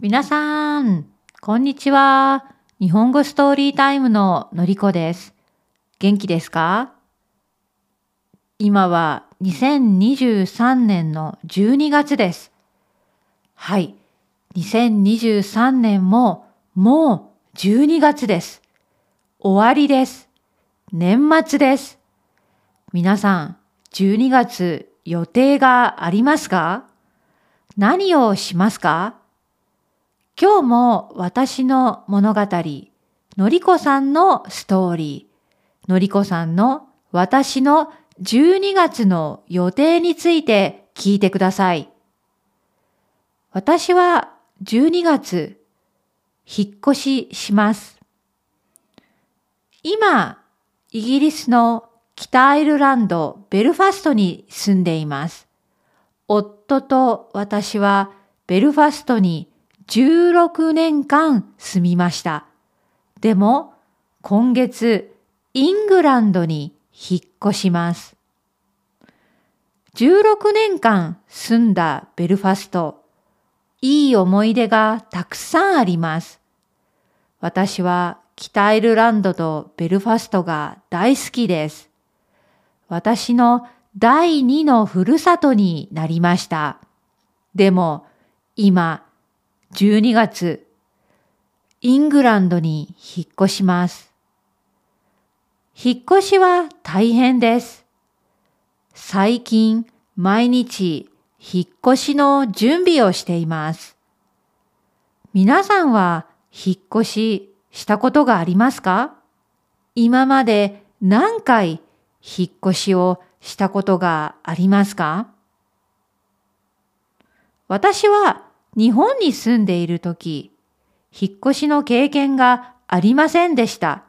皆さん、こんにちは。日本語ストーリータイムののりこです。元気ですか？今は2023年の12月です。はい。2023年ももう12月です。終わりです。年末です。皆さん、12月予定がありますか？何をしますか？今日も私の物語、のりこさんのストーリー、のりこさんの私の12月の予定について聞いてください。私は12月、引っ越しします。今、イギリスの北アイルランドベルファストに住んでいます。夫と私はベルファストに16年間住みました。でも今月イングランドに引っ越します。16年間住んだベルファスト、いい思い出がたくさんあります。私は北アイルランドとベルファストが大好きです。私の第二のふるさとになりました。でも今12月イングランドに引っ越します。引っ越しは大変です。最近毎日引っ越しの準備をしています。皆さんは引っ越ししたことがありますか？今まで何回引っ越しをしたことがありますか？私は日本に住んでいるとき、引っ越しの経験がありませんでした。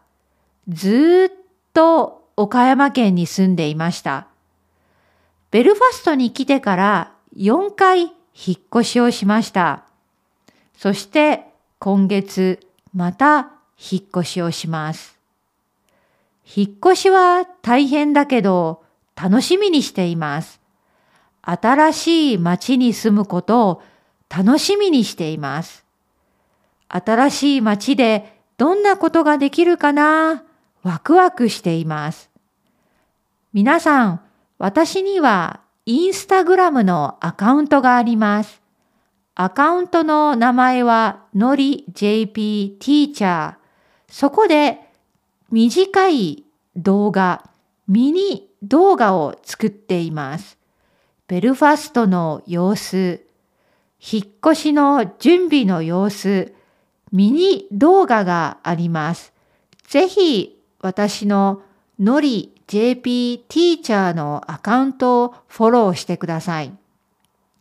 ずっと岡山県に住んでいました。ベルファストに来てから4回引っ越しをしました。そして今月また引っ越しをします。引っ越しは大変だけど楽しみにしています。新しい町に住むことを楽しみにしています。新しい町でどんなことができるかな？ワクワクしています。皆さん、私にはインスタグラムのアカウントがあります。アカウントの名前はのり JP ティーチャー。そこで短い動画、ミニ動画を作っています。ベルファストの様子、引っ越しの準備の様子、ミニ動画があります。ぜひ私ののり JP ティーチャーのアカウントをフォローしてください。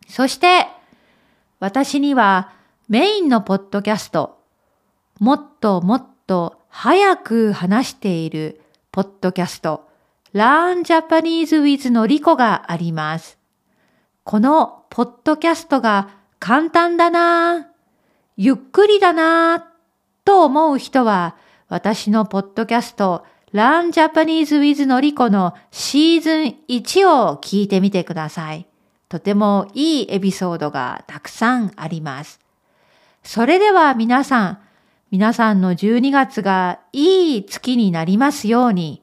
そして私にはメインのポッドキャスト、もっともっと早く話しているポッドキャスト、Learn Japanese with のりこがあります。このポッドキャストが簡単だなゆっくりだなと思う人は、私のポッドキャスト Learn Japanese with のりこのシーズン1を聞いてみてください。とてもいいエピソードがたくさんあります。それでは皆さん、皆さんの12月がいい月になりますように。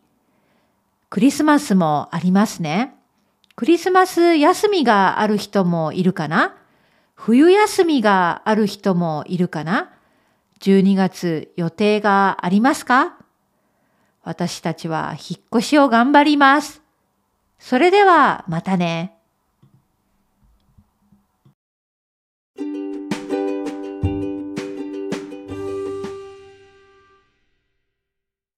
クリスマスもありますね。クリスマス休みがある人もいるかな？冬休みがある人もいるかな ?12 月予定がありますか？私たちは引っ越しを頑張ります。それではまたね。